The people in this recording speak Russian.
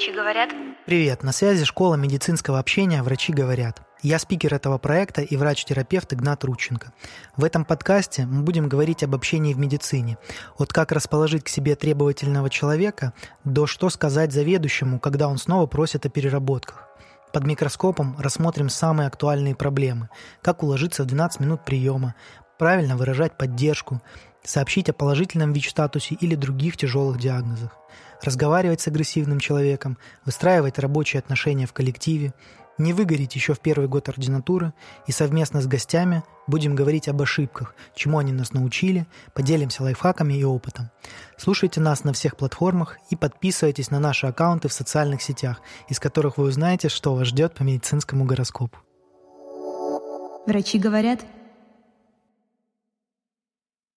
Врачи говорят. Привет, на связи школа медицинского общения «Врачи говорят». Я спикер этого проекта и врач-терапевт Игнат Рученко. В этом подкасте мы будем говорить об общении в медицине. От как расположить к себе требовательного человека до что сказать заведующему, когда он снова просит о переработках. Под микроскопом рассмотрим самые актуальные проблемы. Как уложиться в 12 минут приема, правильно выражать поддержку, сообщить о положительном ВИЧ-статусе или других тяжелых диагнозах, разговаривать с агрессивным человеком, выстраивать рабочие отношения в коллективе, не выгореть еще в первый год ординатуры и совместно с гостями будем говорить об ошибках, чему они нас научили, поделимся лайфхаками и опытом. Слушайте нас на всех платформах и подписывайтесь на наши аккаунты в социальных сетях, из которых вы узнаете, что вас ждет по медицинскому гороскопу. Врачи говорят –